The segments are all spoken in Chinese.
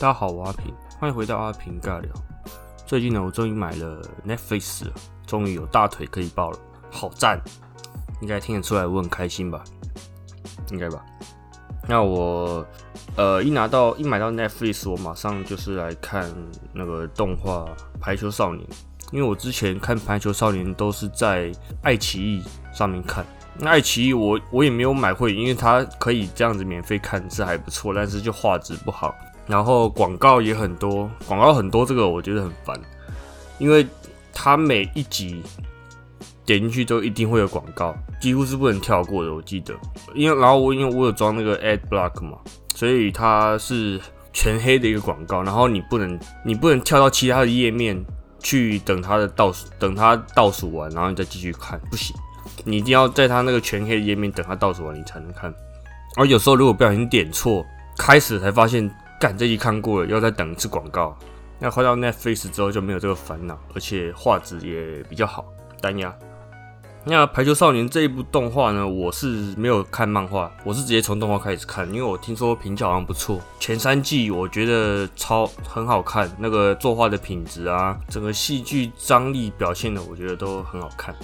大家好，我阿平，欢迎回到阿平尬聊。最近呢，我终于买了 Netflix，终于有大腿可以抱了，好赞！应该听得出来我很开心吧？应该吧？那我呃一拿到一买到 Netflix，我马上就是来看那个动画《排球少年》，因为我之前看《排球少年》都是在爱奇艺上面看。那爱奇艺我我也没有买会员，因为它可以这样子免费看是还不错，但是就画质不好。然后广告也很多，广告很多，这个我觉得很烦，因为它每一集点进去都一定会有广告，几乎是不能跳过的。我记得，因为然后我因为我有装那个 Ad Block 嘛，所以它是全黑的一个广告，然后你不能你不能跳到其他的页面去等它的倒数，等它倒数完，然后你再继续看，不行，你一定要在它那个全黑的页面等它倒数完，你才能看。而有时候如果不小心点错，开始才发现。干这集看过了，要再等一次广告。那换到 Netflix 之后就没有这个烦恼，而且画质也比较好，单压。那《排球少年》这一部动画呢，我是没有看漫画，我是直接从动画开始看，因为我听说评价好像不错。前三季我觉得超很好看，那个作画的品质啊，整个戏剧张力表现的，我觉得都很好看。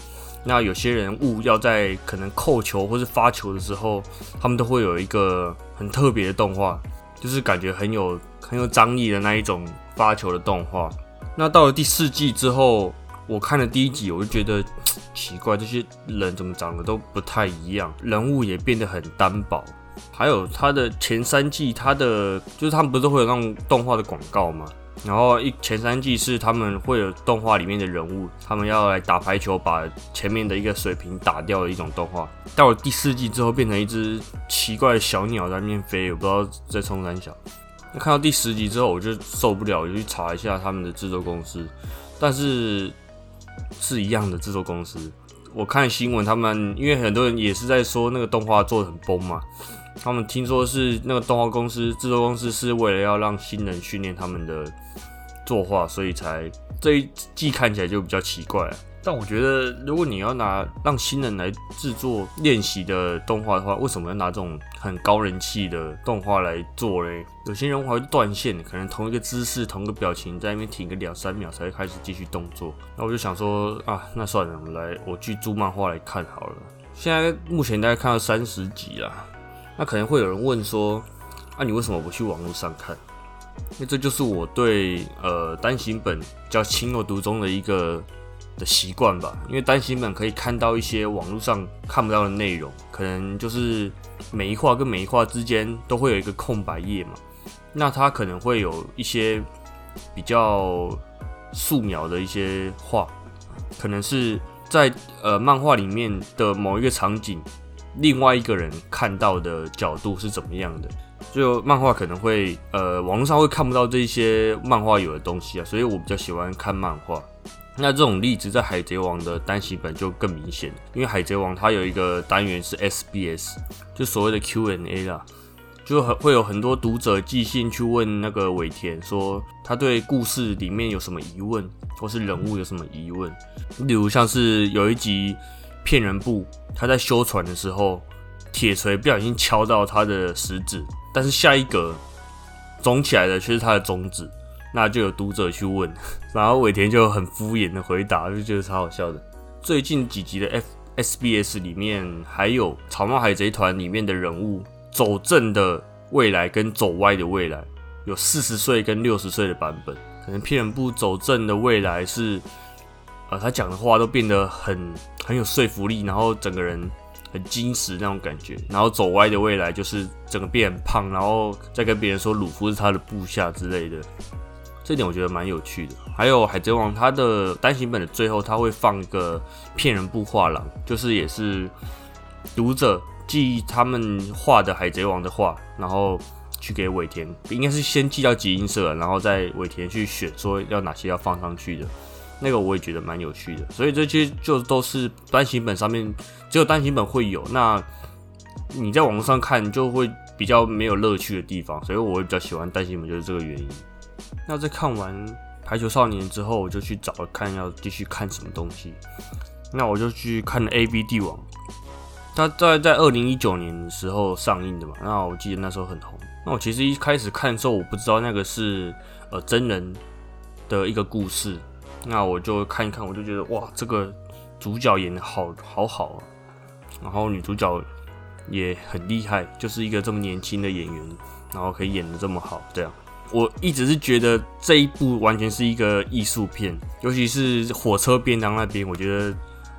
那有些人物要在可能扣球或是发球的时候，他们都会有一个很特别的动画。就是感觉很有很有张力的那一种发球的动画。那到了第四季之后，我看了第一集，我就觉得奇怪，这些人怎么长得都不太一样，人物也变得很单薄。还有他的前三季，他的就是他们不是会有那种动画的广告吗？然后一前三季是他们会有动画里面的人物，他们要来打排球，把前面的一个水平打掉的一种动画。到了第四季之后，变成一只奇怪的小鸟在面飞，我不知道在冲山小。那看到第十集之后，我就受不了，我就去查一下他们的制作公司，但是是一样的制作公司。我看新闻，他们因为很多人也是在说那个动画做的很崩嘛。他们听说是那个动画公司制作公司是为了要让新人训练他们的作画，所以才这一季看起来就比较奇怪。但我觉得，如果你要拿让新人来制作练习的动画的话，为什么要拿这种很高人气的动画来做嘞？有些人还会断线，可能同一个姿势、同一个表情在那边停个两三秒才会开始继续动作。那我就想说啊，那算了，我们来我去租漫画来看好了。现在目前大概看到三十集了。那可能会有人问说，啊，你为什么不去网络上看？因为这就是我对呃单行本较情有独钟的一个的习惯吧。因为单行本可以看到一些网络上看不到的内容，可能就是每一画跟每一画之间都会有一个空白页嘛。那它可能会有一些比较素描的一些画，可能是在呃漫画里面的某一个场景。另外一个人看到的角度是怎么样的？就漫画可能会，呃，网络上会看不到这些漫画有的东西啊，所以我比较喜欢看漫画。那这种例子在《海贼王》的单行本就更明显，因为《海贼王》它有一个单元是 SBS，就所谓的 Q&A 啦，就很会有很多读者寄信去问那个尾田，说他对故事里面有什么疑问，或是人物有什么疑问，例如像是有一集。骗人部，他在修船的时候，铁锤不小心敲到他的食指，但是下一格肿起来的却是他的中指，那就有读者去问，然后尾田就很敷衍的回答，就觉得超好笑的。最近几集的 F S B S 里面，还有草帽海贼团里面的人物走正的未来跟走歪的未来，有四十岁跟六十岁的版本，可能骗人部走正的未来是。呃，他讲的话都变得很很有说服力，然后整个人很矜持那种感觉，然后走歪的未来就是整个变很胖，然后再跟别人说鲁夫是他的部下之类的，这点我觉得蛮有趣的。还有海贼王，它的单行本的最后他会放一个骗人部画廊，就是也是读者寄他们画的海贼王的画，然后去给尾田，应该是先寄到集英社，然后再尾田去选说要哪些要放上去的。那个我也觉得蛮有趣的，所以这些就都是单行本上面只有单行本会有，那你在网络上看就会比较没有乐趣的地方，所以我会比较喜欢单行本，就是这个原因。那在看完《排球少年》之后，我就去找看要继续看什么东西，那我就去看了《A B 帝王》，它在在二零一九年时候上映的嘛，那我记得那时候很红，那我其实一开始看的时候，我不知道那个是呃真人的一个故事，那我就看一看，我就觉得哇，这个主角演的好好好啊，然后女主角也很厉害，就是一个这么年轻的演员，然后可以演的这么好，这样。我一直是觉得这一部完全是一个艺术片，尤其是火车便当那边，我觉得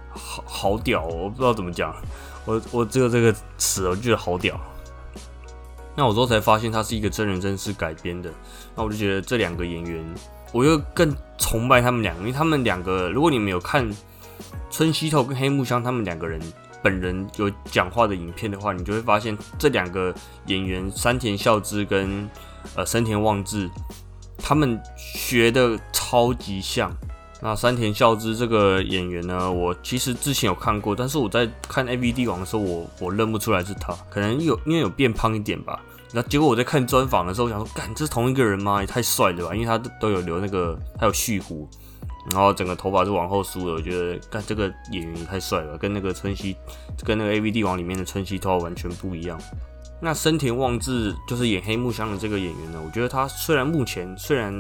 好好屌，我不知道怎么讲，我我只有这个词，我觉得好屌。那我之后才发现它是一个真人真事改编的，那我就觉得这两个演员，我又更崇拜他们两个，因为他们两个，如果你们有看春熙透跟黑木香他们两个人本人有讲话的影片的话，你就会发现这两个演员山田孝之跟。呃，山田望志他们学的超级像。那山田孝之这个演员呢，我其实之前有看过，但是我在看 A V D 网的时候，我我认不出来是他，可能有因为有变胖一点吧。那结果我在看专访的时候，我想说，干，这是同一个人吗？也太帅了吧！因为他都有留那个，他有蓄胡，然后整个头发是往后梳的，我觉得干这个演员也太帅了，跟那个春熙，跟那个 A V D 王里面的春熙头发完全不一样。那深田望志就是演黑木香的这个演员呢，我觉得他虽然目前虽然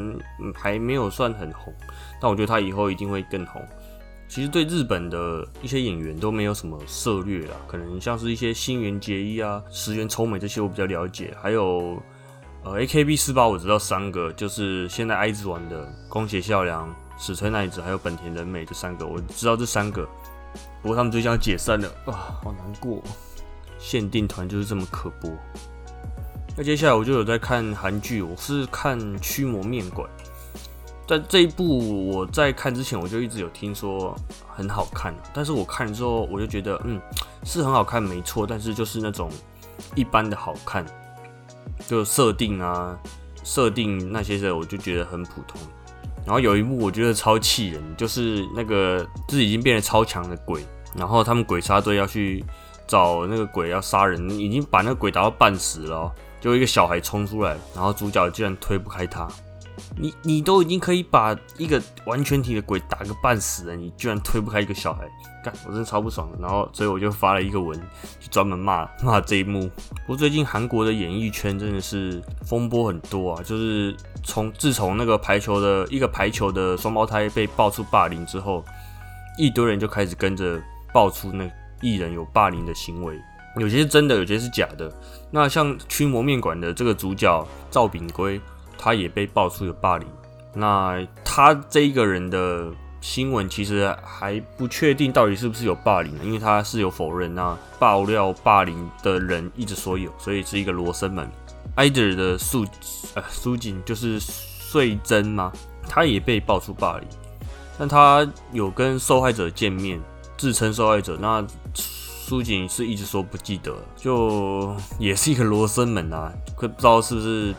还没有算很红，但我觉得他以后一定会更红。其实对日本的一些演员都没有什么涉略啦，可能像是一些新垣结衣啊、石原聪美这些我比较了解，还有呃 A K B 四八我知道三个，就是现在爱之丸的宫胁孝良、史吹奈子还有本田仁美这三个，我知道这三个，不过他们最近要解散了啊，好难过。限定团就是这么可播。那接下来我就有在看韩剧，我是看《驱魔面馆》。在这一部我在看之前，我就一直有听说很好看，但是我看了之后，我就觉得嗯是很好看，没错，但是就是那种一般的好看，就设定啊、设定那些的，我就觉得很普通。然后有一幕我觉得超气人，就是那个就是已经变得超强的鬼，然后他们鬼杀队要去。找那个鬼要杀人，已经把那个鬼打到半死了，就一个小孩冲出来，然后主角居然推不开他。你你都已经可以把一个完全体的鬼打个半死了，你居然推不开一个小孩，干我真的超不爽。然后所以我就发了一个文，就专门骂 骂这一幕。不过最近韩国的演艺圈真的是风波很多啊，就是从自从那个排球的一个排球的双胞胎被爆出霸凌之后，一堆人就开始跟着爆出那。艺人有霸凌的行为，有些是真的，有些是假的。那像驱魔面馆的这个主角赵炳圭，他也被爆出有霸凌。那他这一个人的新闻其实还不确定到底是不是有霸凌，因为他是有否认。那爆料霸凌的人一直说有，所以是一个罗生门。Ider 的素呃苏锦就是穗珍吗？他也被爆出霸凌，但他有跟受害者见面。自称受害者，那苏锦是一直说不记得，就也是一个罗生门啊，可不知道是不是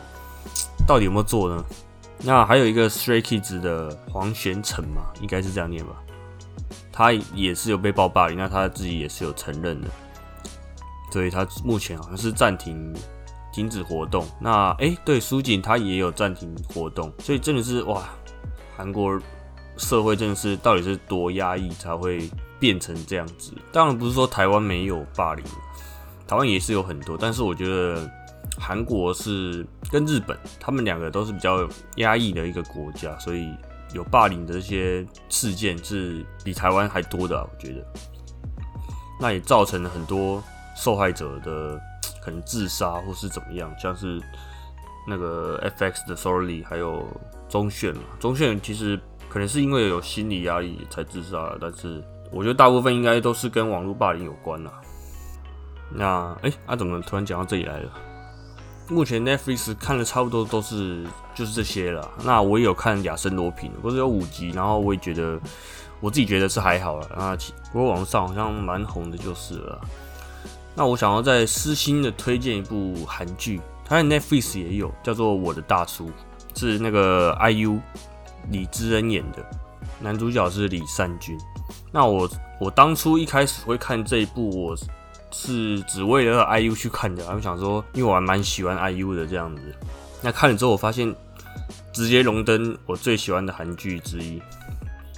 到底有没有做呢？那还有一个 Stray Kids 的黄玄成嘛，应该是这样念吧，他也是有被爆霸凌，那他自己也是有承认的，所以他目前好像是暂停停止活动。那哎，对，苏锦他也有暂停活动，所以真的是哇，韩国社会真的是到底是多压抑才会？变成这样子，当然不是说台湾没有霸凌，台湾也是有很多，但是我觉得韩国是跟日本，他们两个都是比较压抑的一个国家，所以有霸凌的这些事件是比台湾还多的，我觉得，那也造成了很多受害者的可能自杀或是怎么样，像是那个 FX 的 Sorry，还有中炫嘛，中炫其实可能是因为有心理压力才自杀，但是。我觉得大部分应该都是跟网络霸凌有关啦。那哎，啊怎么突然讲到这里来了？目前 Netflix 看的差不多都是就是这些了。那我也有看《亚森罗平》，不是有五集，然后我也觉得我自己觉得是还好了。啊，不过网上好像蛮红的，就是了。那我想要再私心的推荐一部韩剧，它在 Netflix 也有，叫做《我的大叔》，是那个 IU 李智恩演的，男主角是李善均。那我我当初一开始会看这一部，我是只为了 IU 去看的。我想说，因为我还蛮喜欢 IU 的这样子。那看了之后，我发现直接荣登我最喜欢的韩剧之一。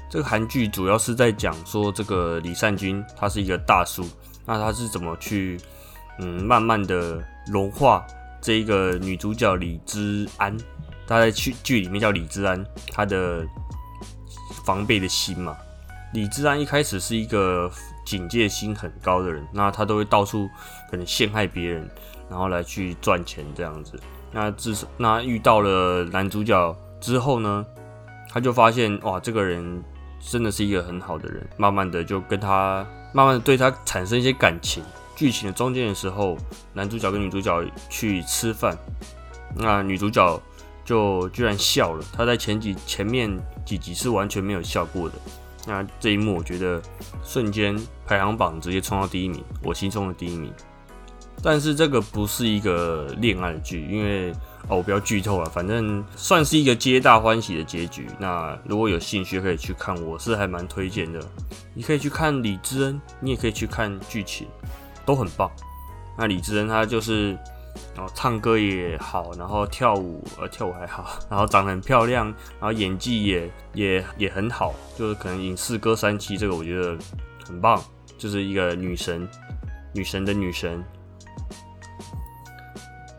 这个韩剧主要是在讲说，这个李善均他是一个大叔，那他是怎么去嗯慢慢的融化这一个女主角李之安，她在剧剧里面叫李之安，她的防备的心嘛。李之安一开始是一个警戒心很高的人，那他都会到处可能陷害别人，然后来去赚钱这样子。那至那遇到了男主角之后呢，他就发现哇，这个人真的是一个很好的人，慢慢的就跟他慢慢的对他产生一些感情。剧情的中间的时候，男主角跟女主角去吃饭，那女主角就居然笑了。她在前几前面几集是完全没有笑过的。那这一幕，我觉得瞬间排行榜直接冲到第一名，我心中的第一名。但是这个不是一个恋爱剧，因为哦，我不要剧透了，反正算是一个皆大欢喜的结局。那如果有兴趣可以去看，我是还蛮推荐的。你可以去看李智恩，你也可以去看剧情，都很棒。那李智恩他就是。然后唱歌也好，然后跳舞呃跳舞还好，然后长得很漂亮，然后演技也也也很好，就是可能影视歌三期这个我觉得很棒，就是一个女神，女神的女神。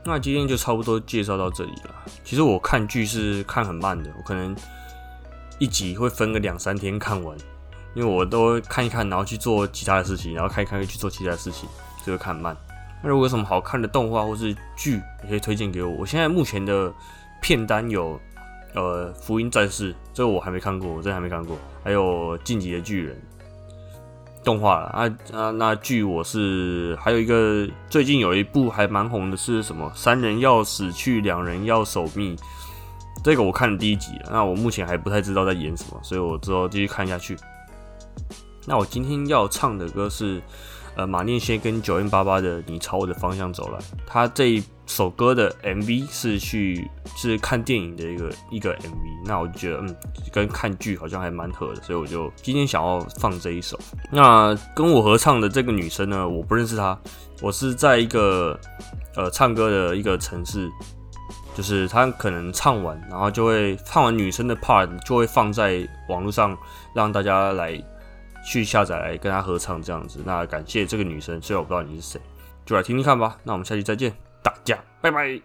那今天就差不多介绍到这里了。其实我看剧是看很慢的，我可能一集会分个两三天看完，因为我都看一看，然后去做其他的事情，然后看一看又去做其他的事情，就会看很慢。那如果有什么好看的动画或是剧，也可以推荐给我。我现在目前的片单有，呃，《福音战士》这个我还没看过，我真的还没看过。还有《晋级的巨人》动画啊啊，那剧我是还有一个最近有一部还蛮红的，是什么？三人要死去，两人要守密。这个我看了第一集，那我目前还不太知道在演什么，所以我之后继续看下去。那我今天要唱的歌是。呃，马念先跟九零八八的《你朝我的方向走来》，他这一首歌的 MV 是去是看电影的一个一个 MV，那我就觉得嗯，跟看剧好像还蛮合的，所以我就今天想要放这一首。那跟我合唱的这个女生呢，我不认识她，我是在一个呃唱歌的一个城市，就是她可能唱完，然后就会唱完女生的 part 就会放在网络上让大家来。去下载来跟她合唱这样子，那感谢这个女生，虽然我不知道你是谁，就来听听看吧。那我们下期再见，大家拜拜。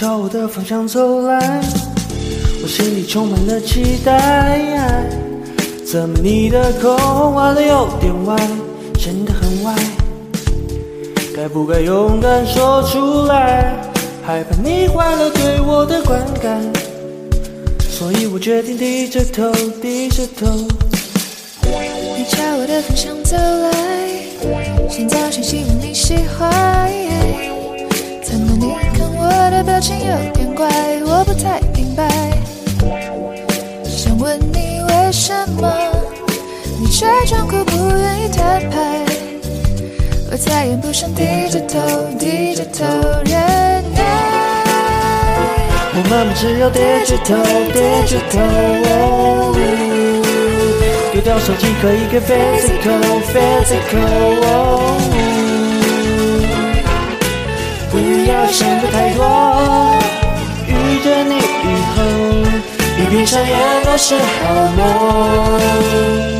朝我的方向走来，我心里充满了期待。怎么你的口红画的有点歪，显得很歪？该不该勇敢说出来？害怕你坏了对我的观感，所以我决定低着头，低着头。你朝我的方向走来，先早先希望你喜欢。表情有点怪，我不太明白。想问你为什么，你却装酷不愿意摊牌。我再也不想低着头，低着头忍耐。我们只有低着头，低着头。丢掉手机可以更 physical physical。不要想的太多，遇见你以后，一闭上眼都是好梦。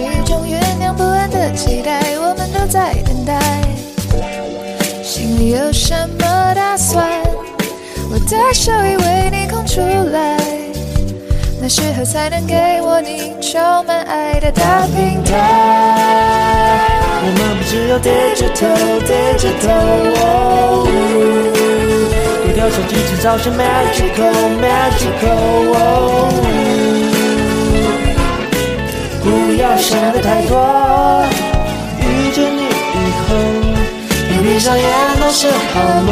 空气中酝酿不安的期待，我们都在等待。心里有什么打算？我的手已为你空出来，那时候才能给我你充满爱的大平台。我们不只有低着头，低着头。哦丢掉手机，制造些 magical magical。哦不要想的太多，遇见你以后，一闭上眼都是好梦。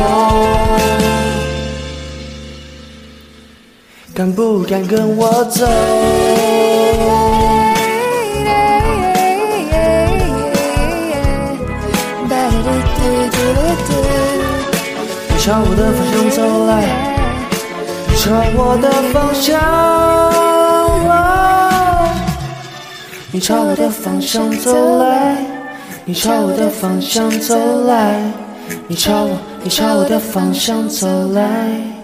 敢不敢跟我走？你朝我的方向走来，你朝我的方向，你朝我的方向走来，你朝我的方向走来，你朝我，你朝我的方向走来。